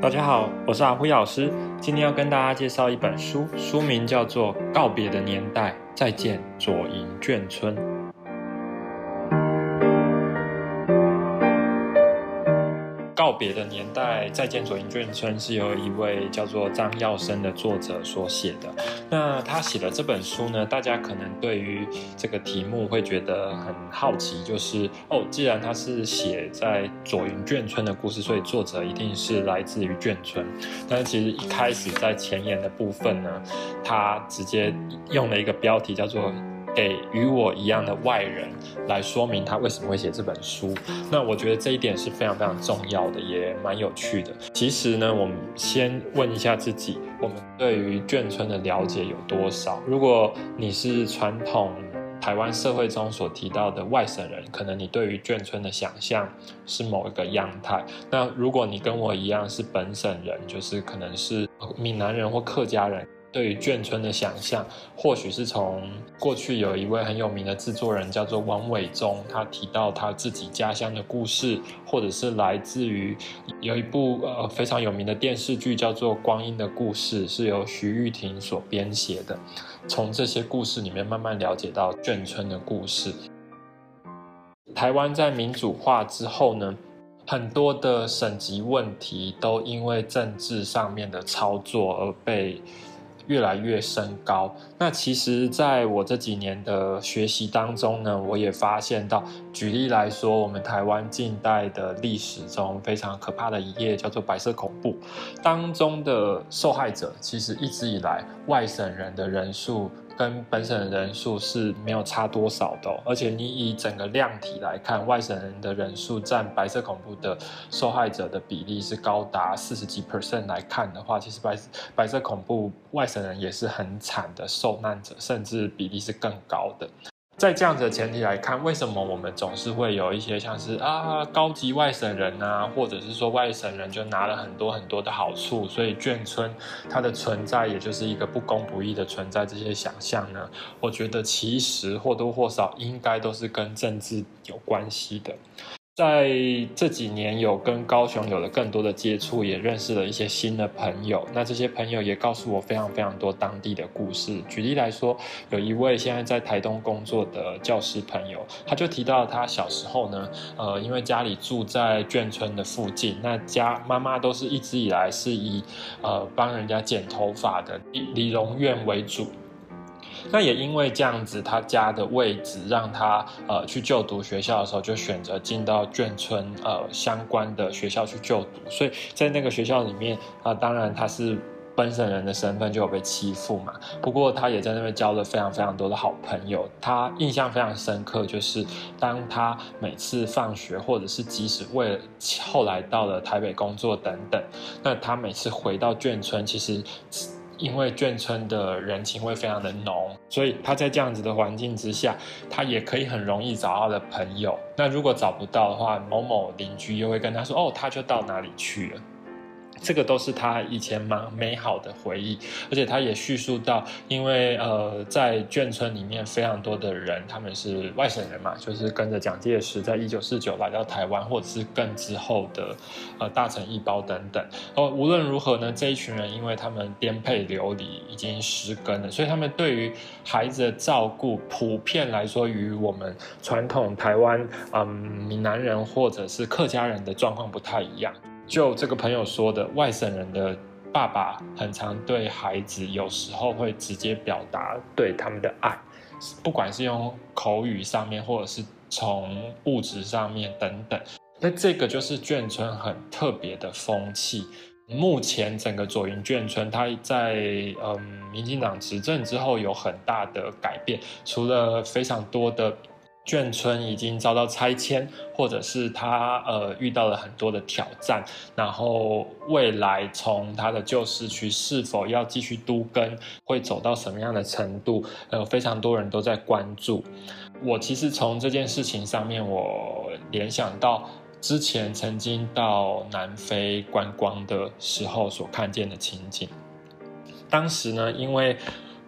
大家好，我是阿辉老师。今天要跟大家介绍一本书，书名叫做《告别的年代，再见左营眷村》。别的年代，再见左营眷村是由一位叫做张耀生的作者所写的。那他写的这本书呢，大家可能对于这个题目会觉得很好奇，就是哦，既然他是写在左营眷村的故事，所以作者一定是来自于眷村。但是其实一开始在前言的部分呢，他直接用了一个标题叫做。给与我一样的外人来说明他为什么会写这本书。那我觉得这一点是非常非常重要的，也蛮有趣的。其实呢，我们先问一下自己，我们对于眷村的了解有多少？如果你是传统台湾社会中所提到的外省人，可能你对于眷村的想象是某一个样态。那如果你跟我一样是本省人，就是可能是闽南人或客家人。对于眷村的想象，或许是从过去有一位很有名的制作人叫做王伟忠，他提到他自己家乡的故事，或者是来自于有一部呃非常有名的电视剧叫做《光阴的故事》，是由徐玉婷所编写的。从这些故事里面慢慢了解到眷村的故事。台湾在民主化之后呢，很多的省级问题都因为政治上面的操作而被。越来越升高。那其实，在我这几年的学习当中呢，我也发现到，举例来说，我们台湾近代的历史中非常可怕的一页，叫做白色恐怖，当中的受害者，其实一直以来外省人的人数。跟本省人数是没有差多少的，而且你以整个量体来看，外省人的人数占白色恐怖的受害者的比例是高达四十几 percent 来看的话，其实白白色恐怖外省人也是很惨的受难者，甚至比例是更高的。在这样子的前提来看，为什么我们总是会有一些像是啊高级外省人啊，或者是说外省人就拿了很多很多的好处，所以眷村它的存在也就是一个不公不义的存在。这些想象呢，我觉得其实或多或少应该都是跟政治有关系的。在这几年，有跟高雄有了更多的接触，也认识了一些新的朋友。那这些朋友也告诉我非常非常多当地的故事。举例来说，有一位现在在台东工作的教师朋友，他就提到他小时候呢，呃，因为家里住在眷村的附近，那家妈妈都是一直以来是以呃帮人家剪头发的理理容院为主。那也因为这样子，他家的位置让他呃去就读学校的时候，就选择进到眷村呃相关的学校去就读。所以在那个学校里面啊、呃，当然他是本省人的身份就有被欺负嘛。不过他也在那边交了非常非常多的好朋友。他印象非常深刻，就是当他每次放学，或者是即使为了后来到了台北工作等等，那他每次回到眷村，其实。因为眷村的人情味非常的浓，所以他在这样子的环境之下，他也可以很容易找到的朋友。那如果找不到的话，某某邻居又会跟他说：“哦，他就到哪里去了。”这个都是他以前蛮美好的回忆，而且他也叙述到，因为呃，在眷村里面非常多的人，他们是外省人嘛，就是跟着蒋介石在一九四九来到台湾，或者是更之后的呃大陈一胞等等。哦，无论如何呢，这一群人因为他们颠沛流离，已经失根了，所以他们对于孩子的照顾，普遍来说与我们传统台湾嗯闽南人或者是客家人的状况不太一样。就这个朋友说的，外省人的爸爸很常对孩子，有时候会直接表达对他们的爱，不管是用口语上面，或者是从物质上面等等。那这个就是眷村很特别的风气。目前整个左营眷村，它在嗯民进党执政之后有很大的改变，除了非常多的。眷村已经遭到拆迁，或者是他呃遇到了很多的挑战，然后未来从他的旧市区是否要继续都根，会走到什么样的程度，呃，非常多人都在关注。我其实从这件事情上面，我联想到之前曾经到南非观光的时候所看见的情景。当时呢，因为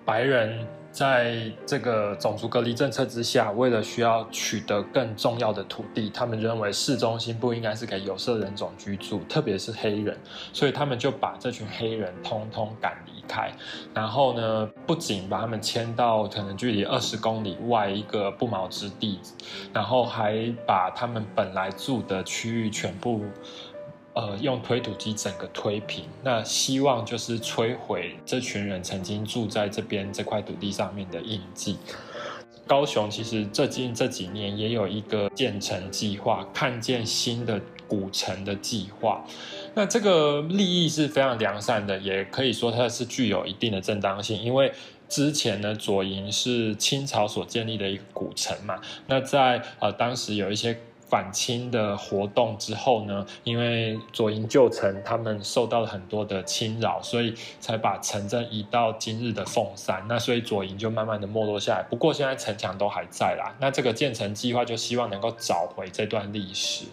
白人。在这个种族隔离政策之下，为了需要取得更重要的土地，他们认为市中心不应该是给有色人种居住，特别是黑人，所以他们就把这群黑人通通赶离开。然后呢，不仅把他们迁到可能距离二十公里外一个不毛之地，然后还把他们本来住的区域全部。呃，用推土机整个推平，那希望就是摧毁这群人曾经住在这边这块土地上面的印记。高雄其实最近这几年也有一个建城计划，看见新的古城的计划。那这个利益是非常良善的，也可以说它是具有一定的正当性，因为之前呢，左营是清朝所建立的一个古城嘛。那在呃当时有一些。反清的活动之后呢，因为左营旧城他们受到了很多的侵扰，所以才把城镇移到今日的凤山。那所以左营就慢慢的没落下来。不过现在城墙都还在啦。那这个建城计划就希望能够找回这段历史。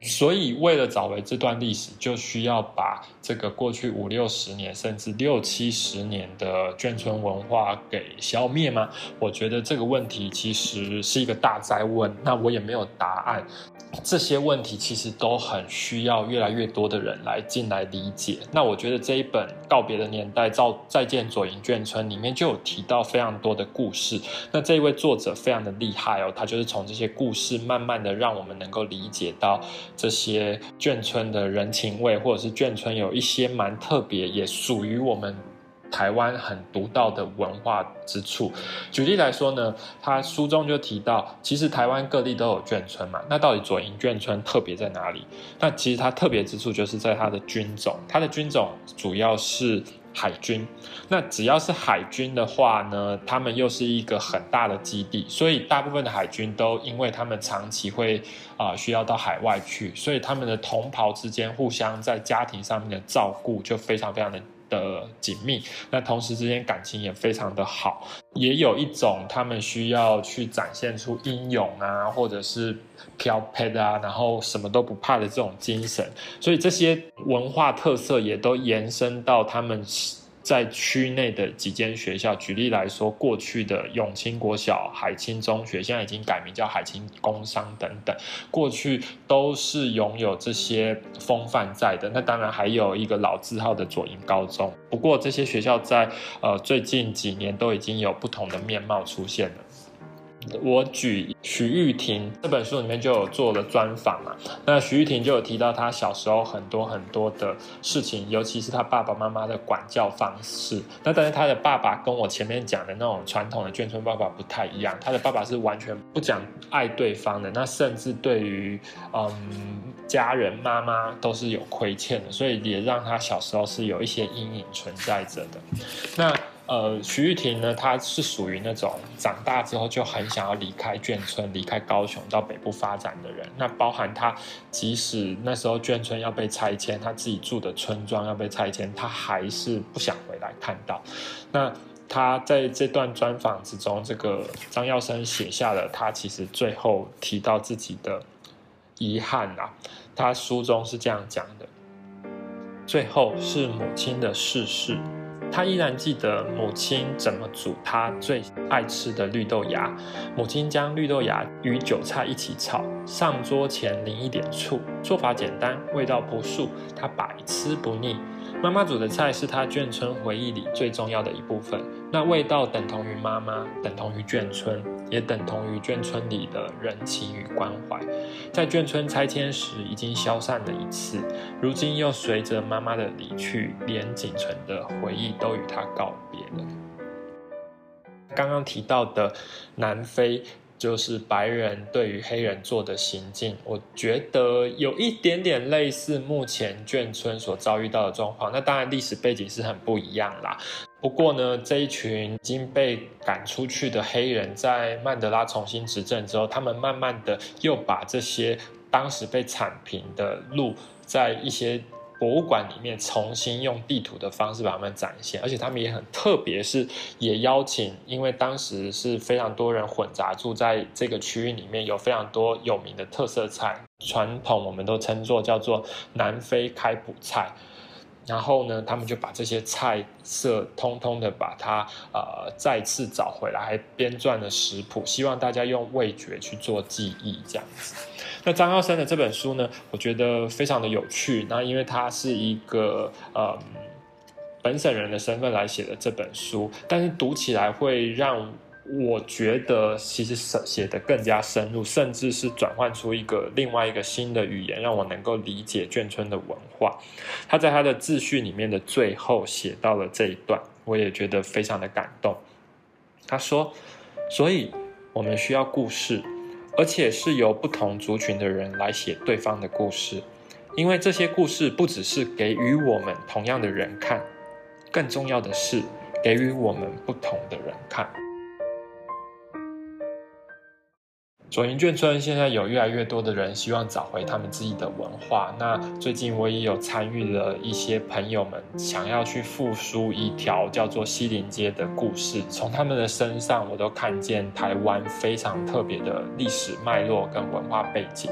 所以为了找回这段历史，就需要把这个过去五六十年甚至六七十年的眷村文化给消灭吗？我觉得这个问题其实是一个大哉问。那我也没有答案。这些问题其实都很需要越来越多的人来进来理解。那我觉得这一本《告别的年代：造再见左营眷村》里面就有提到非常多的故事。那这一位作者非常的厉害哦，他就是从这些故事慢慢的让我们能够理解到这些眷村的人情味，或者是眷村有一一些蛮特别，也属于我们。台湾很独到的文化之处，举例来说呢，他书中就提到，其实台湾各地都有眷村嘛，那到底左营眷村特别在哪里？那其实它特别之处就是在它的军种，它的军种主要是海军。那只要是海军的话呢，他们又是一个很大的基地，所以大部分的海军都因为他们长期会啊、需要到海外去，所以他们的同袍之间互相在家庭上面的照顾就非常非常的。的紧密，那同时之间感情也非常的好，也有一种他们需要去展现出英勇啊，或者是飘啊，然后什么都不怕的这种精神，所以这些文化特色也都延伸到他们。在区内的几间学校，举例来说，过去的永清国小、海清中学，现在已经改名叫海清工商等等，过去都是拥有这些风范在的。那当然还有一个老字号的左营高中，不过这些学校在呃最近几年都已经有不同的面貌出现了。我举许玉婷这本书里面就有做了专访嘛，那许玉婷就有提到她小时候很多很多的事情，尤其是她爸爸妈妈的管教方式。那但是她的爸爸跟我前面讲的那种传统的眷村爸爸不太一样，她的爸爸是完全不讲爱对方的，那甚至对于嗯家人妈妈都是有亏欠的，所以也让她小时候是有一些阴影存在着的。那。呃，徐玉婷呢，她是属于那种长大之后就很想要离开眷村、离开高雄到北部发展的人。那包含她，即使那时候眷村要被拆迁，她自己住的村庄要被拆迁，她还是不想回来看到。那她在这段专访之中，这个张耀生写下了他其实最后提到自己的遗憾啊。他书中是这样讲的：最后是母亲的逝世。他依然记得母亲怎么煮他最爱吃的绿豆芽。母亲将绿豆芽与韭菜一起炒，上桌前淋一点醋，做法简单，味道不素，他百吃不腻。妈妈煮的菜是他眷村回忆里最重要的一部分，那味道等同于妈妈，等同于眷村，也等同于眷村里的人情与关怀。在眷村拆迁时已经消散了一次，如今又随着妈妈的离去，连仅存的回忆都与他告别了。刚刚提到的南非。就是白人对于黑人做的行径，我觉得有一点点类似目前眷村所遭遇到的状况。那当然历史背景是很不一样啦。不过呢，这一群已经被赶出去的黑人，在曼德拉重新执政之后，他们慢慢的又把这些当时被铲平的路，在一些。博物馆里面重新用地图的方式把它们展现，而且他们也很特别，是也邀请，因为当时是非常多人混杂住在这个区域里面，有非常多有名的特色菜，传统我们都称作叫做南非开普菜。然后呢，他们就把这些菜色通通的把它呃再次找回来，还编撰了食谱，希望大家用味觉去做记忆，这样子。那张耀生的这本书呢，我觉得非常的有趣。那因为他是一个呃本省人的身份来写的这本书，但是读起来会让。我觉得其实写写得更加深入，甚至是转换出一个另外一个新的语言，让我能够理解眷村的文化。他在他的自序里面的最后写到了这一段，我也觉得非常的感动。他说：“所以我们需要故事，而且是由不同族群的人来写对方的故事，因为这些故事不只是给予我们同样的人看，更重要的是给予我们不同的人看。”左营眷村现在有越来越多的人希望找回他们自己的文化。那最近我也有参与了一些朋友们想要去复苏一条叫做西陵街的故事，从他们的身上我都看见台湾非常特别的历史脉络跟文化背景。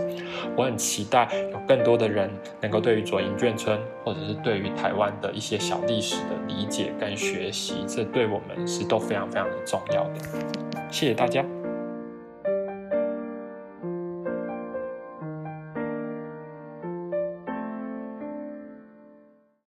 我很期待有更多的人能够对于左营眷村，或者是对于台湾的一些小历史的理解跟学习，这对我们是都非常非常的重要的。谢谢大家。